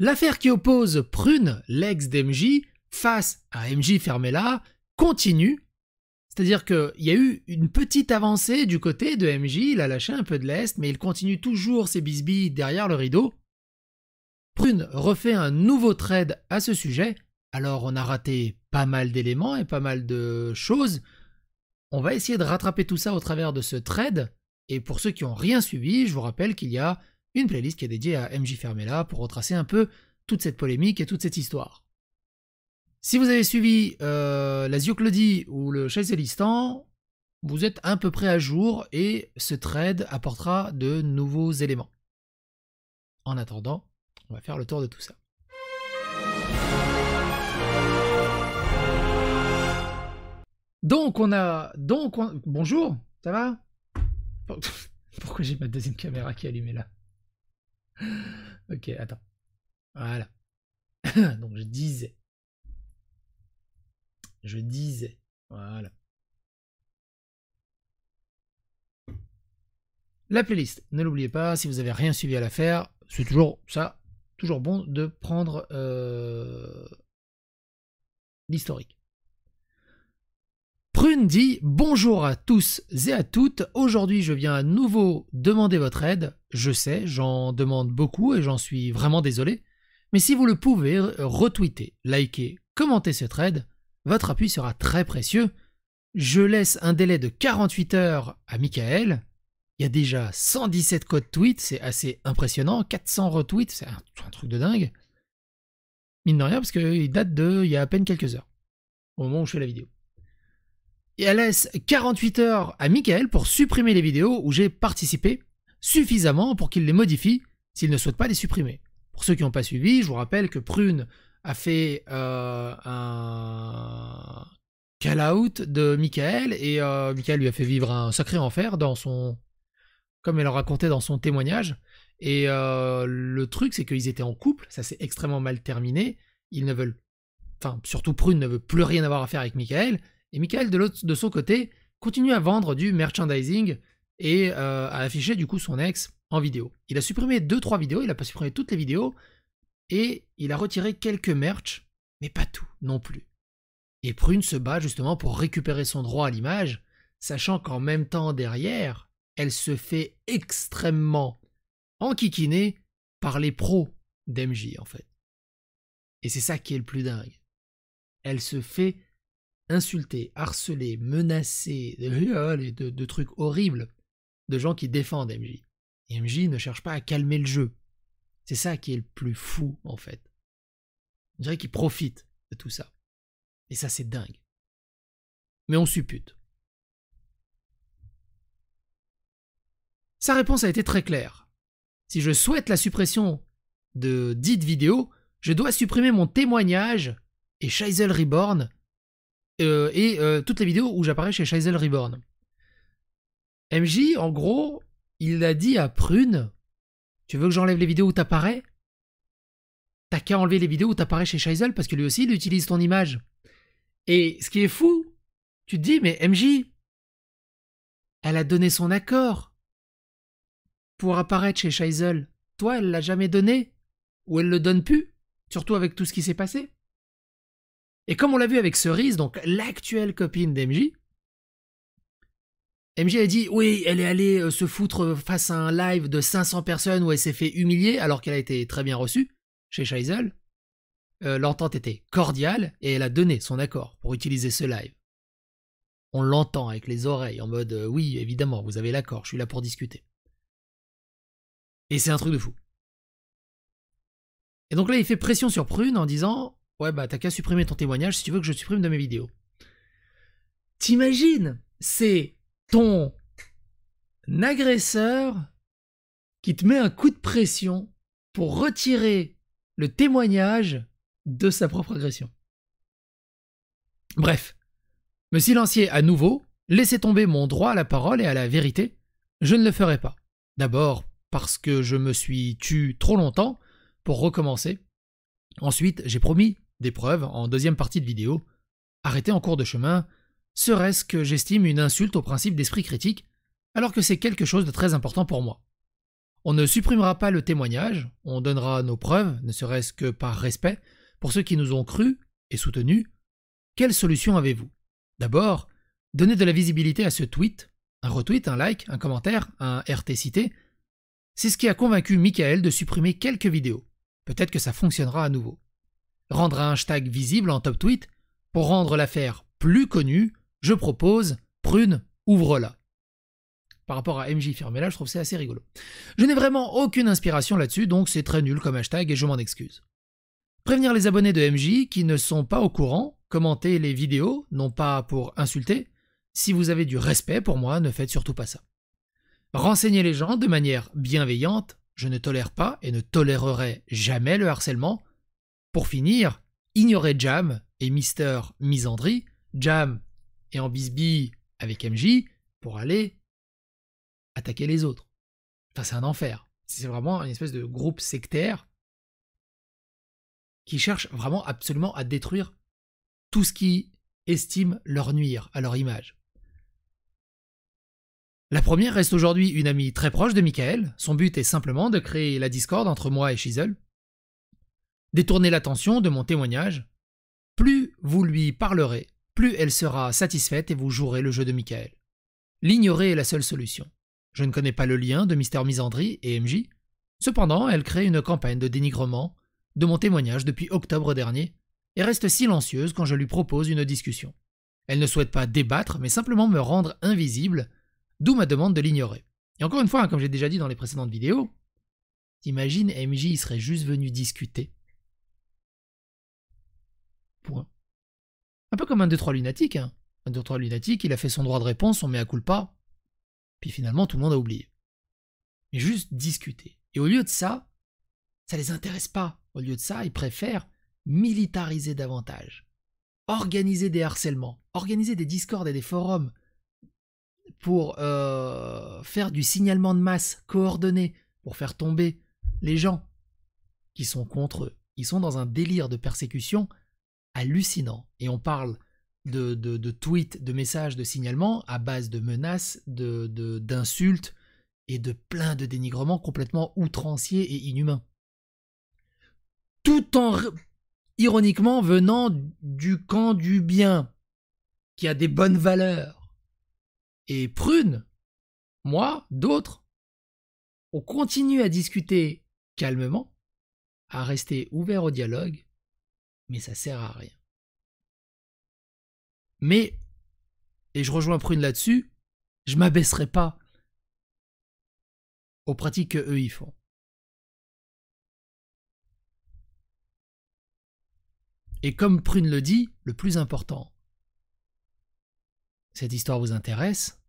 L'affaire qui oppose Prune, l'ex d'MJ, face à MJ Fermella, continue. C'est-à-dire qu'il y a eu une petite avancée du côté de MJ, il a lâché un peu de l'Est, mais il continue toujours ses bisbilles derrière le rideau. Prune refait un nouveau trade à ce sujet, alors on a raté pas mal d'éléments et pas mal de choses. On va essayer de rattraper tout ça au travers de ce trade, et pour ceux qui n'ont rien suivi, je vous rappelle qu'il y a une playlist qui est dédiée à MJ Fermella pour retracer un peu toute cette polémique et toute cette histoire. Si vous avez suivi euh, la Zioclodie ou le Chaiselistan, vous êtes à peu près à jour et ce trade apportera de nouveaux éléments. En attendant, on va faire le tour de tout ça. Donc on a... Bonjour, ça va? Pourquoi j'ai ma deuxième caméra qui est allumée là? Ok, attends. Voilà. Donc je disais. Je disais. Voilà. La playlist, ne l'oubliez pas, si vous n'avez rien suivi à l'affaire, c'est toujours ça, toujours bon de prendre euh, l'historique. Prune dit Bonjour à tous et à toutes. Aujourd'hui, je viens à nouveau demander votre aide. Je sais, j'en demande beaucoup et j'en suis vraiment désolé. Mais si vous le pouvez, retweeter, liker, commenter ce thread, votre appui sera très précieux. Je laisse un délai de 48 heures à Michael. Il y a déjà 117 codes tweets, c'est assez impressionnant. 400 retweets, c'est un, un, truc de dingue. Mine de rien, parce qu'il date de il y a à peine quelques heures, au moment où je fais la vidéo et elle laisse 48 heures à Michael pour supprimer les vidéos où j'ai participé, suffisamment pour qu'il les modifie s'il ne souhaite pas les supprimer. Pour ceux qui n'ont pas suivi, je vous rappelle que Prune a fait euh, un call-out de Michael et euh, Michael lui a fait vivre un sacré enfer dans son... comme elle le racontait dans son témoignage. Et euh, le truc, c'est qu'ils étaient en couple, ça s'est extrêmement mal terminé. Ils ne veulent... Enfin, surtout Prune ne veut plus rien avoir à faire avec Michael. Et Michael, de, son côté, continue à vendre du merchandising et euh, à afficher du coup son ex en vidéo. Il a supprimé 2-3 vidéos, il n'a pas supprimé toutes les vidéos, et il a retiré quelques merch, mais pas tout non plus. Et Prune se bat justement pour récupérer son droit à l'image, sachant qu'en même temps derrière, elle se fait extrêmement enquiquiner par les pros d'MJ en fait. Et c'est ça qui est le plus dingue. Elle se fait insulter, harceler, menacer, de, de, trucs horribles de gens qui défendent MJ. Et MJ ne cherche pas à calmer le jeu. C'est ça qui est le plus fou, en fait. On dirait qu'il profite de tout ça. Et ça, c'est dingue. Mais on suppute. Sa réponse a été très claire. Si je souhaite la suppression de dite vidéo, je dois supprimer mon témoignage et Scheisel Reborn euh, et euh, toutes les vidéos où j'apparais chez Scheisel Reborn. MJ, en gros, il a dit à Prune Tu veux que j'enlève les vidéos où t'apparais? T'as qu'à enlever les vidéos où t'apparais chez Scheisel parce que lui aussi il utilise ton image. Et ce qui est fou, tu te dis Mais MJ, elle a donné son accord pour apparaître chez Scheisel. Toi, elle l'a jamais donné Ou elle le donne plus Surtout avec tout ce qui s'est passé et comme on l'a vu avec Cerise, donc l'actuelle copine d'MJ, MJ a dit oui, elle est allée euh, se foutre face à un live de 500 personnes où elle s'est fait humilier alors qu'elle a été très bien reçue chez Scheisel. Euh, l'entente était cordiale et elle a donné son accord pour utiliser ce live. On l'entend avec les oreilles en mode euh, oui, évidemment, vous avez l'accord, je suis là pour discuter. Et c'est un truc de fou. Et donc là, il fait pression sur Prune en disant Ouais, bah t'as qu'à supprimer ton témoignage si tu veux que je supprime de mes vidéos. T'imagines C'est ton agresseur qui te met un coup de pression pour retirer le témoignage de sa propre agression. Bref, me silencier à nouveau, laisser tomber mon droit à la parole et à la vérité, je ne le ferai pas. D'abord parce que je me suis tu trop longtemps pour recommencer. Ensuite, j'ai promis des preuves en deuxième partie de vidéo, arrêter en cours de chemin, serait-ce que j'estime une insulte au principe d'esprit critique, alors que c'est quelque chose de très important pour moi? On ne supprimera pas le témoignage, on donnera nos preuves, ne serait-ce que par respect, pour ceux qui nous ont cru et soutenus. Quelle solution avez-vous? D'abord, donnez de la visibilité à ce tweet, un retweet, un like, un commentaire, un RT cité. C'est ce qui a convaincu Michael de supprimer quelques vidéos. Peut-être que ça fonctionnera à nouveau. Rendre un hashtag visible en top tweet, pour rendre l'affaire plus connue, je propose Prune, ouvre-la par rapport à MJ là, je trouve c'est assez rigolo. Je n'ai vraiment aucune inspiration là-dessus, donc c'est très nul comme hashtag et je m'en excuse. Prévenir les abonnés de MJ qui ne sont pas au courant, commenter les vidéos, non pas pour insulter. Si vous avez du respect pour moi, ne faites surtout pas ça. Renseigner les gens de manière bienveillante, je ne tolère pas et ne tolérerai jamais le harcèlement. Pour finir, ignorer Jam et Mister Misandry, Jam et en bisbille avec MJ, pour aller attaquer les autres. Enfin, c'est un enfer. C'est vraiment une espèce de groupe sectaire qui cherche vraiment absolument à détruire tout ce qui estime leur nuire à leur image. La première reste aujourd'hui une amie très proche de Michael. Son but est simplement de créer la discorde entre moi et Shizel. Détourner l'attention de mon témoignage. Plus vous lui parlerez, plus elle sera satisfaite et vous jouerez le jeu de Michael. L'ignorer est la seule solution. Je ne connais pas le lien de Mister Misandry et MJ. Cependant, elle crée une campagne de dénigrement de mon témoignage depuis octobre dernier et reste silencieuse quand je lui propose une discussion. Elle ne souhaite pas débattre, mais simplement me rendre invisible, d'où ma demande de l'ignorer. Et encore une fois, hein, comme j'ai déjà dit dans les précédentes vidéos, t'imagines MJ serait juste venu discuter. Un peu comme un 2-3 lunatique. Hein. Un 2-3 lunatique, il a fait son droit de réponse, on met à pas. Puis finalement, tout le monde a oublié. Mais juste discuter. Et au lieu de ça, ça les intéresse pas. Au lieu de ça, ils préfèrent militariser davantage, organiser des harcèlements, organiser des discords et des forums pour euh, faire du signalement de masse coordonné, pour faire tomber les gens qui sont contre eux. Ils sont dans un délire de persécution hallucinant. Et on parle de, tweets, de messages de signalement à base de menaces, d'insultes et de plein de dénigrements complètement outranciers et inhumains. Tout en ironiquement venant du camp du bien, qui a des bonnes valeurs. Et Prune, moi, d'autres, on continue à discuter calmement, à rester ouvert au dialogue, mais ça sert à rien. Mais, et je rejoins Prune là-dessus, je m'abaisserai pas aux pratiques que eux y font. Et comme Prune le dit, le plus important, cette histoire vous intéresse,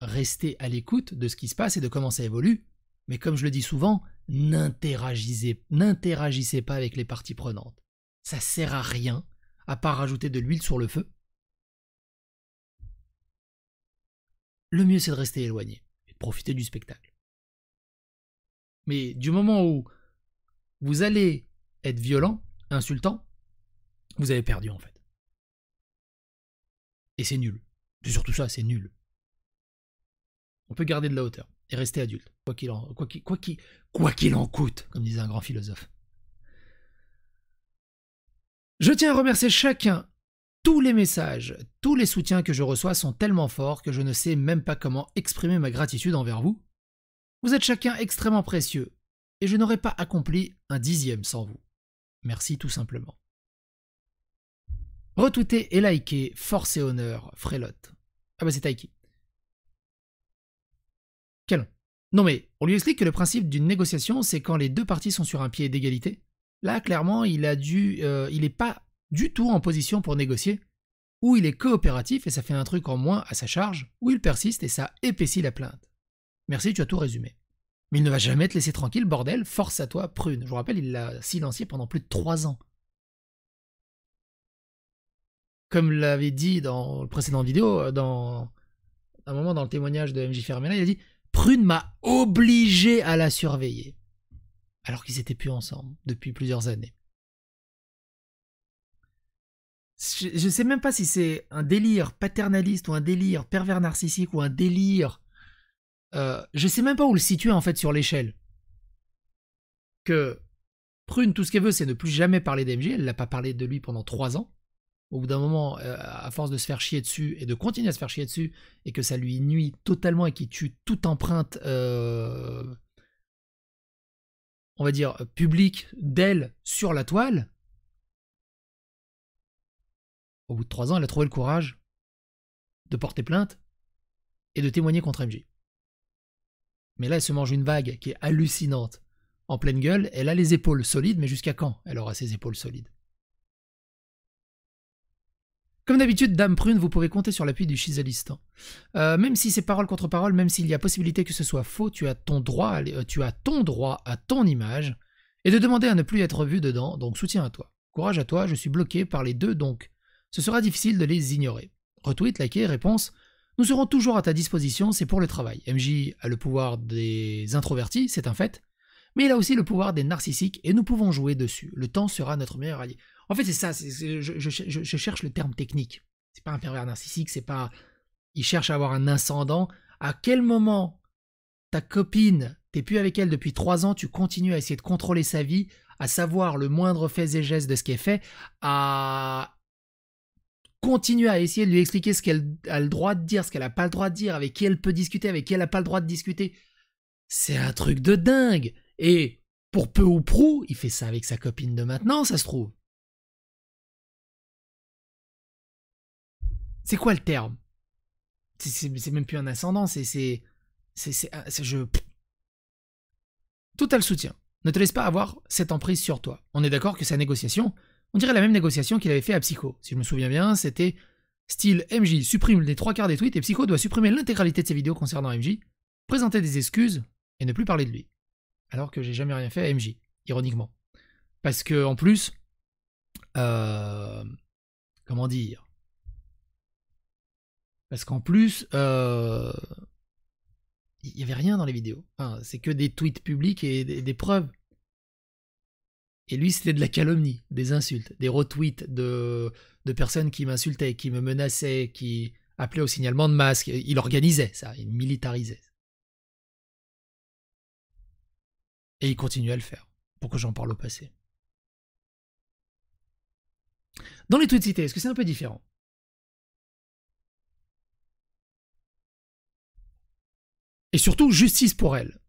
restez à l'écoute de ce qui se passe et de comment ça évolue, mais comme je le dis souvent, n'interagissez pas avec les parties prenantes. Ça sert à rien, à part rajouter de l'huile sur le feu. le mieux c'est de rester éloigné et de profiter du spectacle. Mais du moment où vous allez être violent, insultant, vous avez perdu en fait. Et c'est nul. C'est surtout ça, c'est nul. On peut garder de la hauteur et rester adulte, quoi qu'il en, quoi qu'il en coûte, comme disait un grand philosophe. Je tiens à remercier chacun tous les messages, tous les soutiens que je reçois sont tellement forts que je ne sais même pas comment exprimer ma gratitude envers vous. Vous êtes chacun extrêmement précieux, et je n'aurais pas accompli un dixième sans vous. Merci tout simplement. Retweetez et likez, force et honneur, Frélotte. Ah bah c'est Taiki. Quel Non mais, on lui explique que le principe d'une négociation, c'est quand les deux parties sont sur un pied d'égalité? Là, clairement, il a dû, euh, il n'est pas du tout en position pour négocier, ou il est coopératif et ça fait un truc en moins à sa charge, ou il persiste et ça épaissit la plainte. Merci, tu as tout résumé. Mais il ne va jamais te laisser tranquille, bordel, force à toi, prune. Je vous rappelle, il l'a silencié pendant plus de trois ans. Comme l'avait dit dans le précédent vidéo, euh, dans un moment dans le témoignage de MJ Fermela, il a dit Prune m'a obligé à la surveiller. Alors qu'ils étaient plus ensemble depuis plusieurs années je ne sais même pas si c'est un délire paternaliste ou un délire pervers narcissique ou un délire euh, je sais même pas où le situer en fait sur l'échelle. Que Prune, tout ce qu'elle veut, c'est ne plus jamais parler d'MJ. Elle n'a pas parlé de lui pendant trois ans. Au bout d'un moment, euh, à force de se faire chier dessus et de continuer à se faire chier dessus, et que ça lui nuit totalement et qu'il tue toute empreinte, euh, on va dire, publique d'elle sur la toile, au bout de trois ans, elle a trouvé le courage de porter plainte et de témoigner contre MJ. Mais là, elle se mange une vague qui est hallucinante. En pleine gueule, elle a les épaules solides, mais jusqu'à quand elle aura ses épaules solides? Comme d'habitude, Dame Prune, vous pouvez compter sur l'appui du Chiselistan. Euh, même si c'est parole contre parole, même s'il y a possibilité que ce soit faux, tu as ton droit à, euh, tu as ton droit à ton image et de demander à ne plus être vu dedans, donc soutien à toi. Courage à toi, je suis bloqué par les deux, donc ce sera difficile de les ignorer. Retweet, liker, réponse. Nous serons toujours à ta disposition, c'est pour le travail. MJ a le pouvoir des introvertis, c'est un fait, mais il a aussi le pouvoir des narcissiques et nous pouvons jouer dessus. Le temps sera notre meilleur allié. En fait, c'est ça, je, cherche le terme technique. C'est pas un pervers narcissique, c'est pas. Il cherche à avoir un ascendant. À quel moment ta copine, t'es plus avec elle depuis trois ans, tu continues à essayer de contrôler sa vie, à savoir le moindre fait et geste de ce est fait, à continuer à essayer de lui expliquer ce qu'elle a le droit de dire, ce qu'elle n'a pas le droit de dire, avec qui elle peut discuter, avec qui elle n'a pas le droit de discuter. C'est un truc de dingue. Et pour peu ou prou, il fait ça avec sa copine de maintenant, ça se trouve. C'est quoi le terme? C'est même plus un ascendant, c'est. C'est. Je. Total soutien. Ne te laisse pas avoir cette emprise sur toi. On est d'accord que sa négociation, on dirait la même négociation qu'il avait fait à Psycho. Si je me souviens bien, c'était style MJ supprime les trois quarts des tweets et Psycho doit supprimer l'intégralité de ses vidéos concernant MJ, présenter des excuses et ne plus parler de lui. Alors que j'ai jamais rien fait à MJ, ironiquement. Parce que en plus, euh, comment dire? Parce qu'en plus, euh, il n'y avait rien dans les vidéos. c'est que des tweets publics et des preuves. Et lui, c'était de la calomnie, des insultes, des retweets de, personnes qui m'insultaient, qui me menaçaient, qui appelaient au signalement de masque. Il organisait ça, il militarisait. Et il continue à le faire, pour que j'en parle au passé. Dans les tweets cités, est-ce que c'est un peu différent? Et surtout, justice pour elle.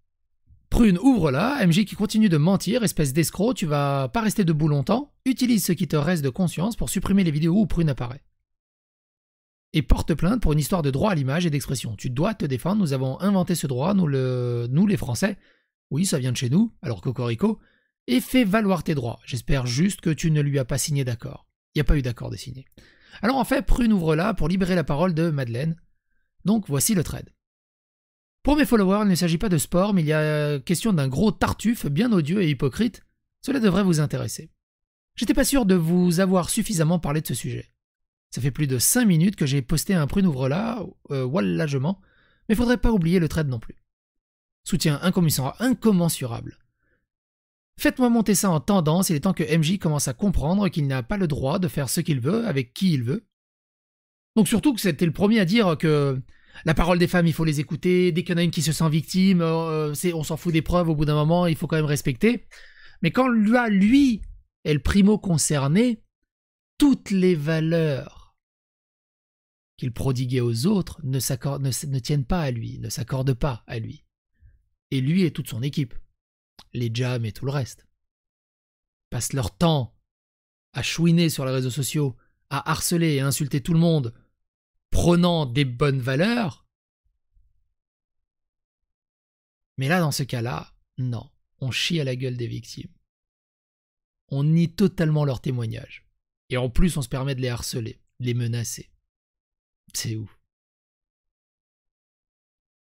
Prune, ouvre-la. MJ qui continue de mentir, espèce d'escroc, tu vas pas rester debout longtemps. Utilise ce qui te reste de conscience pour supprimer les vidéos où Prune apparaît. Et porte plainte pour une histoire de droit à l'image et d'expression. Tu dois te défendre, nous avons inventé ce droit, nous, le... nous les Français. Oui, ça vient de chez nous, alors Cocorico. Et fais valoir tes droits. J'espère juste que tu ne lui as pas signé d'accord. Il n'y a pas eu d'accord de signer. Alors en fait, Prune ouvre-la pour libérer la parole de Madeleine. Donc voici le trade. Pour mes followers, il ne s'agit pas de sport, mais il y a question d'un gros tartuffe bien odieux et hypocrite. Cela devrait vous intéresser. J'étais pas sûr de vous avoir suffisamment parlé de ce sujet. Ça fait plus de 5 minutes que j'ai posté un prune ouvre-là, euh, wallagement, mais faudrait pas oublier le trade non plus. Soutien incommensurable. Faites-moi monter ça en tendance, il est temps que MJ commence à comprendre qu'il n'a pas le droit de faire ce qu'il veut avec qui il veut. Donc surtout que c'était le premier à dire que la parole des femmes, il faut les écouter. Dès qu'il y en a une qui se sent victime, euh, on s'en fout des preuves au bout d'un moment, il faut quand même respecter. Mais quand lui est le primo concerné, toutes les valeurs qu'il prodiguait aux autres ne, ne tiennent pas à lui, ne s'accordent pas à lui. Et lui et toute son équipe, les jams et tout le reste, passent leur temps à chouiner sur les réseaux sociaux, à harceler et insulter tout le monde prenant des bonnes valeurs. Mais là, dans ce cas-là, non, on chie à la gueule des victimes. On nie totalement leurs témoignages. Et en plus, on se permet de les harceler, de les menacer. C'est ouf.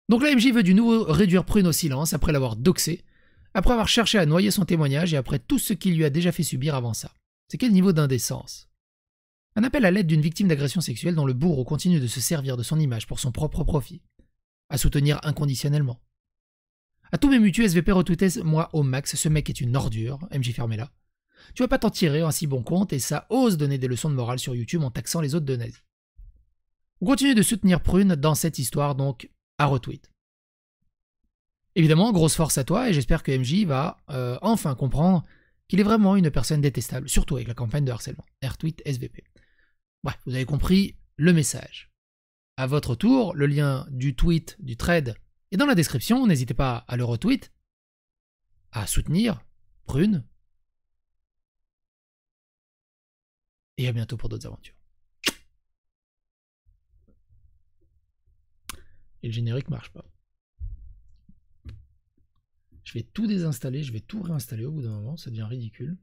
Donc la MJ veut du nouveau réduire Prune au silence après l'avoir doxé, après avoir cherché à noyer son témoignage et après tout ce qu'il lui a déjà fait subir avant ça. C'est quel niveau d'indécence? Un appel à l'aide d'une victime d'agression sexuelle dont le bourreau continue de se servir de son image pour son propre profit. À soutenir inconditionnellement. À tous mes mutus SVP retweetés moi au max, ce mec est une ordure, MJ là. Tu vas pas t'en tirer en si bon compte et ça ose donner des leçons de morale sur YouTube en taxant les autres de nazis. On continue de soutenir Prune dans cette histoire donc à retweet. Évidemment, grosse force à toi et j'espère que MJ va euh, enfin comprendre qu'il est vraiment une personne détestable, surtout avec la campagne de harcèlement. R-tweet SVP. Vous avez compris le message. À votre tour, le lien du tweet, du thread est dans la description, n'hésitez pas à le retweet, à soutenir Prune. Et à bientôt pour d'autres aventures. Et le générique marche pas. Je vais tout désinstaller, je vais tout réinstaller au bout d'un moment, ça devient ridicule.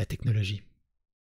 La technologie.